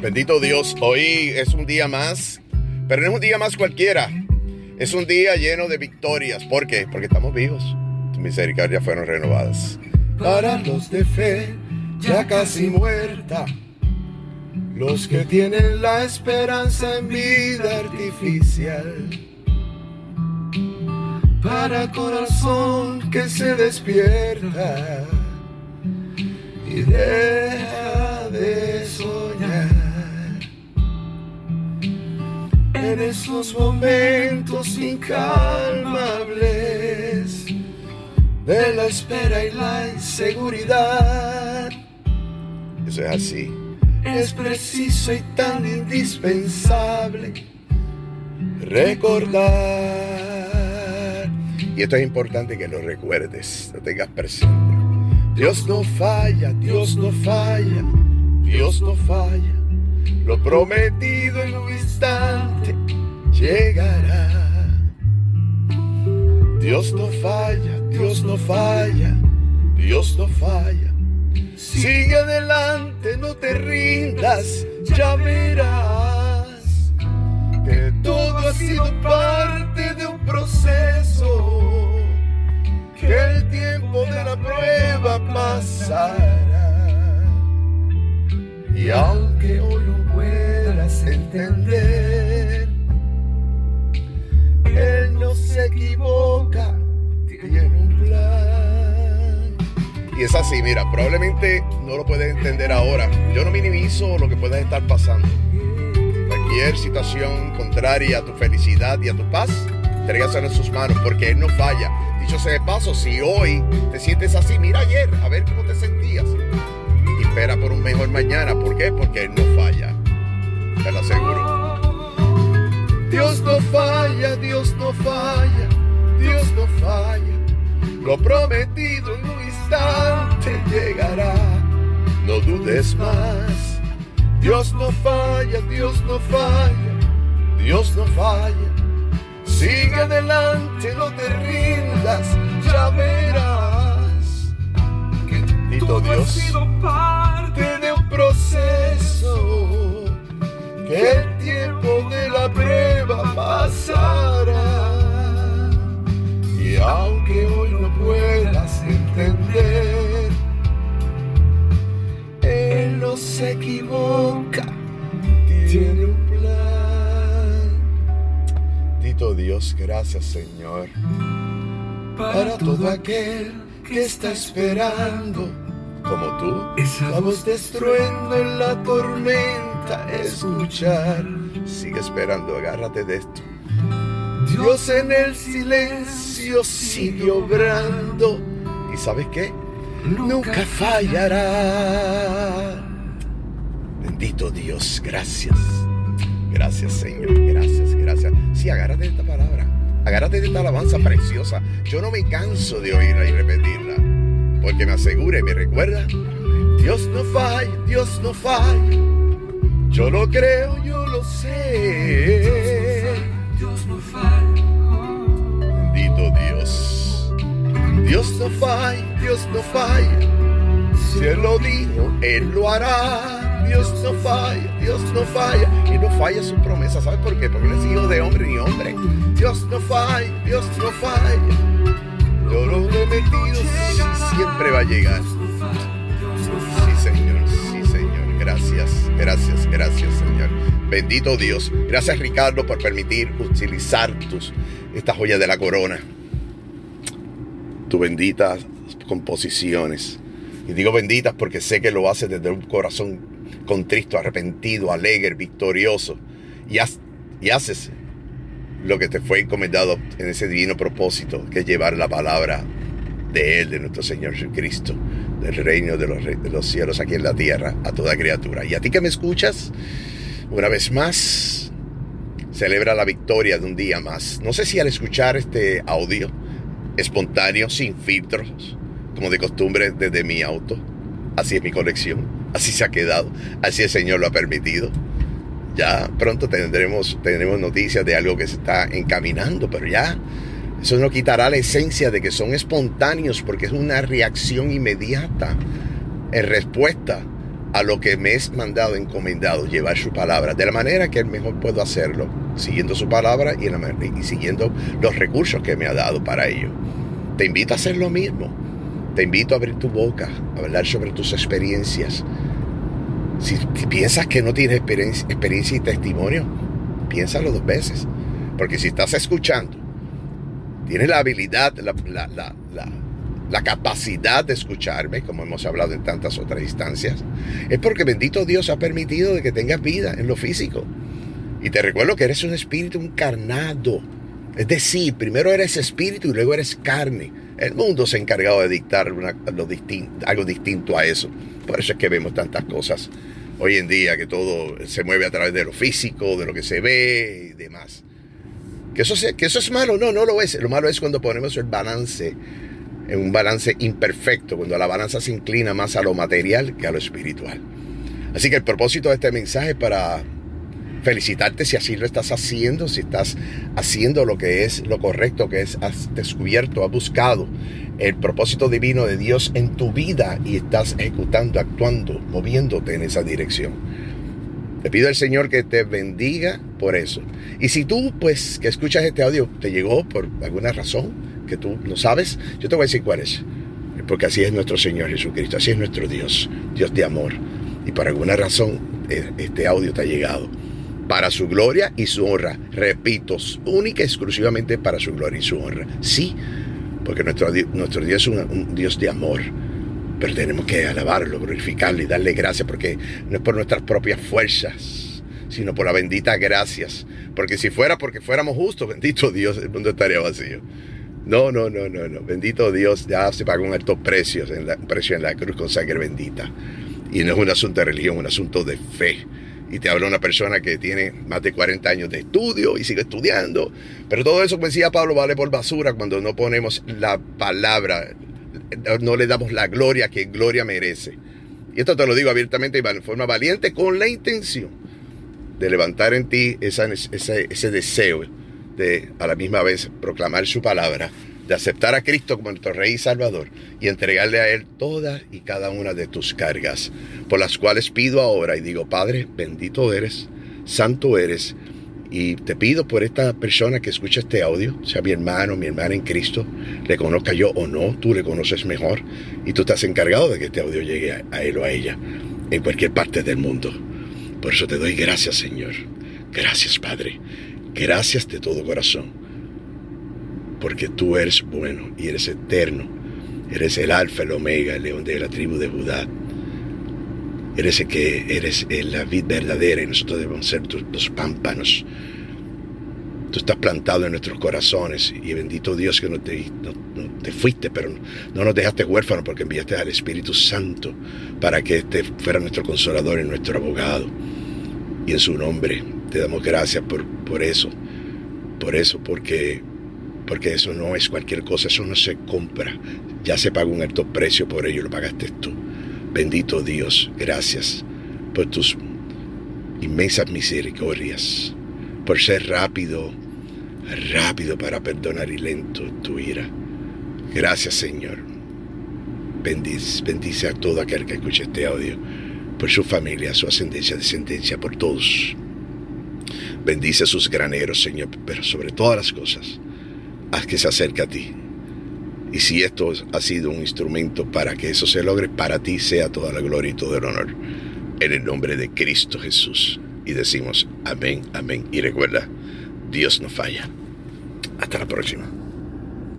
Bendito Dios, hoy es un día más, pero no es un día más cualquiera. Es un día lleno de victorias. ¿Por qué? Porque estamos vivos. Tus misericordias fueron renovadas. Para los de fe, ya casi muerta. Los que tienen la esperanza en vida artificial. Para corazón que se despierta y deja de soñar. En esos momentos incalmables de la espera y la inseguridad. Eso es así. Es preciso y tan indispensable recordar. Y esto es importante que lo recuerdes, lo tengas presente. Dios no falla, Dios no falla, Dios no falla. Lo prometido en un instante llegará. Dios no falla, Dios no falla, Dios no falla. Sigue adelante, no te rindas, ya verás que todo ha sido parte de un proceso, que el tiempo así, mira, probablemente no lo puedes entender ahora. Yo no minimizo lo que puedas estar pasando. Cualquier situación contraria a tu felicidad y a tu paz, entregaselo en sus manos, porque Él no falla. Dicho sea de paso, si hoy te sientes así, mira ayer, a ver cómo te sentías. Y espera por un mejor mañana. ¿Por qué? Porque Él no falla. Te lo aseguro. Dios no falla, Dios no falla, Dios no falla. Lo prometido un instante llegará. No dudes más. Dios no falla, Dios no falla, Dios no falla. Sigue adelante, no te rindas, ya verás que Bendito Dios. sido parte de un proceso, que el tiempo de la Dios, gracias Señor. para todo aquel que está esperando. Como tú. Esa voz de estruendo en la tormenta escuchar. Sigue esperando, agárrate de esto. Dios en el silencio sigue obrando. ¿Y sabes qué? Nunca fallará. Bendito Dios, gracias. Gracias, Señor. Gracias, gracias. Sí, agárrate de esta palabra. Agárrate de esta alabanza preciosa. Yo no me canso de oírla y repetirla. Porque me asegura y me recuerda. Dios no falla, Dios no falla. Yo lo creo, yo lo sé. Dios no falla. Bendito Dios. Dios no falla, Dios no falla. Si Él lo dijo, Él lo hará. Dios no falla, Dios no falla. Y no falla su promesa. ¿Sabes por qué? Porque no es hijo de hombre ni hombre. Dios no falla, Dios no falla. Yo lo prometido siempre va a llegar. Sí, Señor. Sí, Señor. Gracias, gracias, gracias, Señor. Bendito Dios. Gracias, Ricardo, por permitir utilizar tus, esta joya de la corona. Tus benditas composiciones. Y digo benditas porque sé que lo haces desde un corazón contristo, arrepentido, alegre, victorioso. Y, haz- haces lo que te fue encomendado en ese divino propósito, que es llevar la palabra de Él, de nuestro Señor Jesucristo, del reino de los, de los cielos aquí en la tierra, a toda criatura. Y a ti que me escuchas, una vez más, celebra la victoria de un día más. No sé si al escuchar este audio espontáneo, sin filtros, como de costumbre desde mi auto, así es mi colección, así se ha quedado, así el Señor lo ha permitido. Ya pronto tendremos, tendremos noticias de algo que se está encaminando, pero ya eso no quitará la esencia de que son espontáneos porque es una reacción inmediata en respuesta a lo que me es mandado, encomendado, llevar su palabra, de la manera que mejor puedo hacerlo, siguiendo su palabra y, y siguiendo los recursos que me ha dado para ello. Te invito a hacer lo mismo. Te invito a abrir tu boca, a hablar sobre tus experiencias. Si, piensas que no tienes experiencia, y testimonio, piénsalo dos veces. Porque si estás escuchando, tienes la habilidad, la capacidad de escucharme, como hemos hablado en tantas otras instancias, es porque bendito Dios ha permitido de que tengas vida en lo físico. Y te recuerdo que eres un espíritu encarnado. Es decir, primero eres espíritu y luego eres carne. El mundo se ha encargado de dictar algo distinto a eso. Por eso es que vemos tantas cosas hoy en día, que todo se mueve a través de lo físico, de lo que se ve y demás. Que eso, que eso es malo, no, no lo es. Lo malo es cuando ponemos el balance en un balance imperfecto, cuando la balanza se inclina más a lo material que a lo espiritual. Así que el propósito de este mensaje es para felicitarte si así lo estás haciendo, si estás haciendo lo que es lo correcto, que es has descubierto, has buscado el propósito divino de Dios en tu vida y estás ejecutando, actuando, moviéndote en esa dirección. Te pido al Señor que te bendiga por eso. Y si tú, pues, que escuchas este audio, te llegó por alguna razón, que tú no sabes, yo te voy a decir cuál es. Porque así es nuestro Señor Jesucristo, así es nuestro Dios, Dios de amor. Y por alguna razón eh, este audio te ha llegado. Para su gloria y su honra. Repito, única y exclusivamente para su gloria y su honra. Sí, porque nuestro, nuestro Dios es un, Dios de amor. Pero tenemos que alabarlo, glorificarlo y darle gracias porque no es por nuestras propias fuerzas, sino por la bendita gracias. Porque si fuera porque fuéramos justos, bendito Dios, el mundo estaría vacío. No, no, no, no, no. Bendito Dios, ya se pagó un alto precio en la, precio en la cruz con sangre bendita. Y no es un asunto de religión, es un asunto de fe. Y te habla una persona que tiene más de 40 años de estudio y sigue estudiando. Pero todo eso, como decía Pablo, vale por basura cuando no ponemos la palabra, no le damos la gloria que gloria merece. Y esto te lo digo abiertamente y de forma valiente con la intención de levantar en ti ese, ese deseo de a la misma vez proclamar su palabra, de aceptar a Cristo como nuestro Rey y Salvador y entregarle a Él todas y cada una de tus cargas, por las cuales pido ahora y digo, Padre, bendito eres, santo eres, y te pido por esta persona que escucha este audio, sea mi hermano, mi hermana en Cristo, le conozca yo o no, tú le conoces mejor, y tú estás encargado de que este audio llegue a, a él o a ella, en cualquier parte del mundo. Por eso te doy gracias, Señor. Gracias, Padre. Gracias de todo corazón, porque tú eres bueno y eres eterno. Eres el alfa, el omega, el león de la tribu de Judá. Eres el que eres la vid verdadera y nosotros debemos ser los pámpanos. Tú estás plantado en nuestros corazones y bendito Dios que no te, te fuiste, pero no nos dejaste huérfanos porque enviaste al Espíritu Santo para que este fuera nuestro consolador y nuestro abogado. Y en su nombre te damos gracias por, por eso. Por eso, porque, porque eso no es cualquier cosa, eso no se compra. Ya se pagó un alto precio por ello, lo pagaste tú. Bendito Dios, gracias por tus inmensas misericordias, por ser rápido, rápido para perdonar y lento tu ira. Gracias Señor. Bendice, bendice a todo aquel que escuche este audio, por su familia, su ascendencia, descendencia, por todos Bendice sus graneros, Señor, pero sobre todas las cosas, haz que se acerque a ti. Y si esto ha sido un instrumento para que eso se logre, para ti sea toda la gloria y todo el honor. En el nombre de Cristo Jesús. Y decimos amén, amén. Y recuerda, Dios no falla. Hasta la próxima.